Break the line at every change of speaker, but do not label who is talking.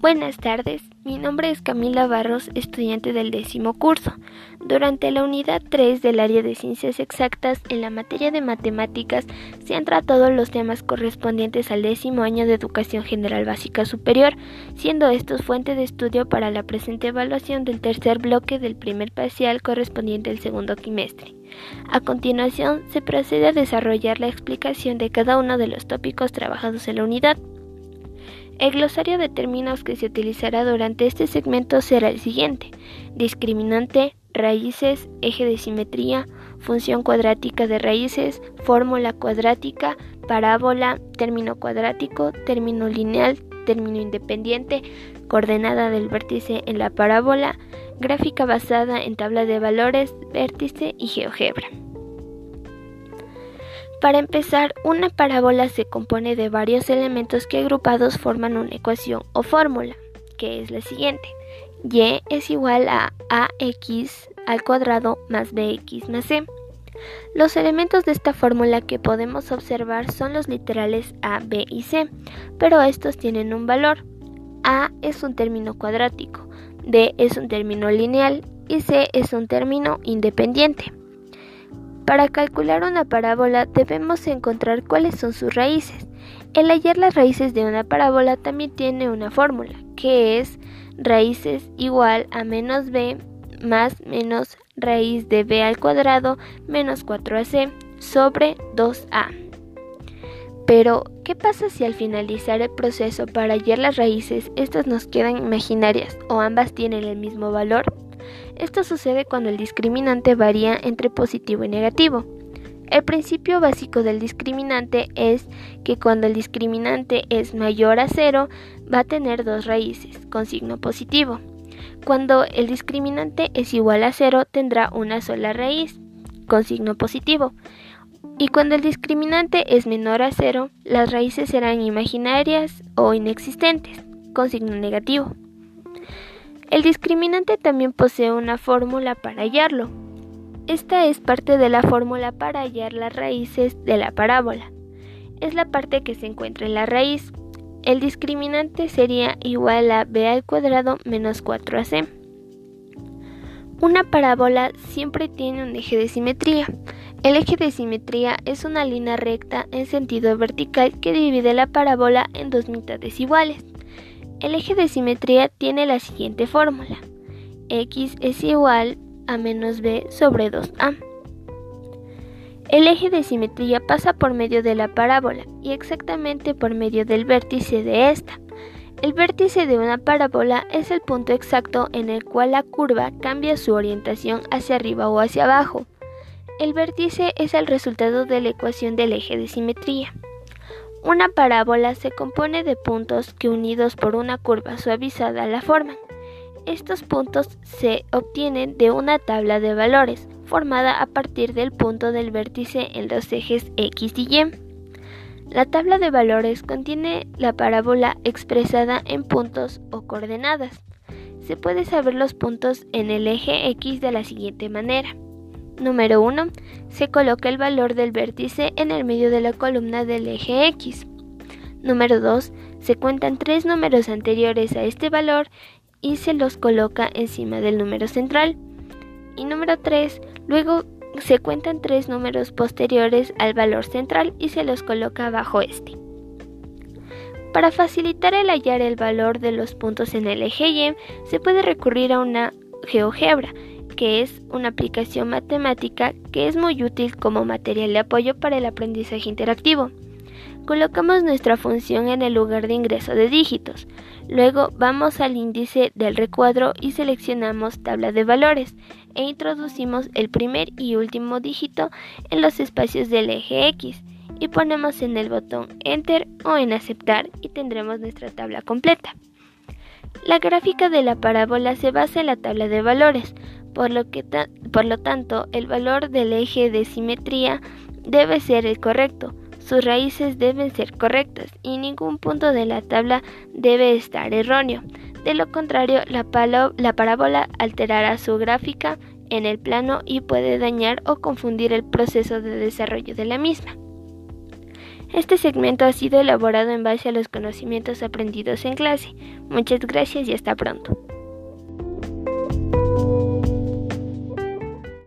Buenas tardes, mi nombre es Camila Barros, estudiante del décimo curso. Durante la unidad 3 del área de ciencias exactas, en la materia de matemáticas, se han tratado los temas correspondientes al décimo año de educación general básica superior, siendo estos fuente de estudio para la presente evaluación del tercer bloque del primer parcial correspondiente al segundo trimestre. A continuación, se procede a desarrollar la explicación de cada uno de los tópicos trabajados en la unidad. El glosario de términos que se utilizará durante este segmento será el siguiente. Discriminante, raíces, eje de simetría, función cuadrática de raíces, fórmula cuadrática, parábola, término cuadrático, término lineal, término independiente, coordenada del vértice en la parábola, gráfica basada en tabla de valores, vértice y GeoGebra. Para empezar, una parábola se compone de varios elementos que agrupados forman una ecuación o fórmula, que es la siguiente. y es igual a ax al cuadrado más bx más c. Los elementos de esta fórmula que podemos observar son los literales a, b y c, pero estos tienen un valor. a es un término cuadrático, b es un término lineal y c es un término independiente. Para calcular una parábola debemos encontrar cuáles son sus raíces. El hallar las raíces de una parábola también tiene una fórmula, que es raíces igual a menos b más menos raíz de b al cuadrado menos 4ac sobre 2a. Pero, ¿qué pasa si al finalizar el proceso para hallar las raíces estas nos quedan imaginarias o ambas tienen el mismo valor? Esto sucede cuando el discriminante varía entre positivo y negativo. El principio básico del discriminante es que cuando el discriminante es mayor a cero, va a tener dos raíces con signo positivo. Cuando el discriminante es igual a cero, tendrá una sola raíz con signo positivo. Y cuando el discriminante es menor a cero, las raíces serán imaginarias o inexistentes con signo negativo. El discriminante también posee una fórmula para hallarlo. Esta es parte de la fórmula para hallar las raíces de la parábola. Es la parte que se encuentra en la raíz. El discriminante sería igual a b al cuadrado menos 4ac. Una parábola siempre tiene un eje de simetría. El eje de simetría es una línea recta en sentido vertical que divide la parábola en dos mitades iguales. El eje de simetría tiene la siguiente fórmula. x es igual a menos b sobre 2a. El eje de simetría pasa por medio de la parábola y exactamente por medio del vértice de esta. El vértice de una parábola es el punto exacto en el cual la curva cambia su orientación hacia arriba o hacia abajo. El vértice es el resultado de la ecuación del eje de simetría. Una parábola se compone de puntos que unidos por una curva suavizada la forman. Estos puntos se obtienen de una tabla de valores formada a partir del punto del vértice en los ejes X y Y. La tabla de valores contiene la parábola expresada en puntos o coordenadas. Se puede saber los puntos en el eje X de la siguiente manera. Número 1. Se coloca el valor del vértice en el medio de la columna del eje X. Número 2. Se cuentan tres números anteriores a este valor y se los coloca encima del número central. Y número 3. Luego se cuentan tres números posteriores al valor central y se los coloca bajo este. Para facilitar el hallar el valor de los puntos en el eje Y, se puede recurrir a una GeoGebra, que es una aplicación matemática que es muy útil como material de apoyo para el aprendizaje interactivo. Colocamos nuestra función en el lugar de ingreso de dígitos. Luego vamos al índice del recuadro y seleccionamos tabla de valores e introducimos el primer y último dígito en los espacios del eje X y ponemos en el botón Enter o en Aceptar y tendremos nuestra tabla completa. La gráfica de la parábola se basa en la tabla de valores, por lo, que por lo tanto el valor del eje de simetría debe ser el correcto, sus raíces deben ser correctas y ningún punto de la tabla debe estar erróneo. De lo contrario, la, la parábola alterará su gráfica en el plano y puede dañar o confundir el proceso de desarrollo de la misma. Este segmento ha sido elaborado en base a los conocimientos aprendidos en clase. Muchas gracias y hasta pronto.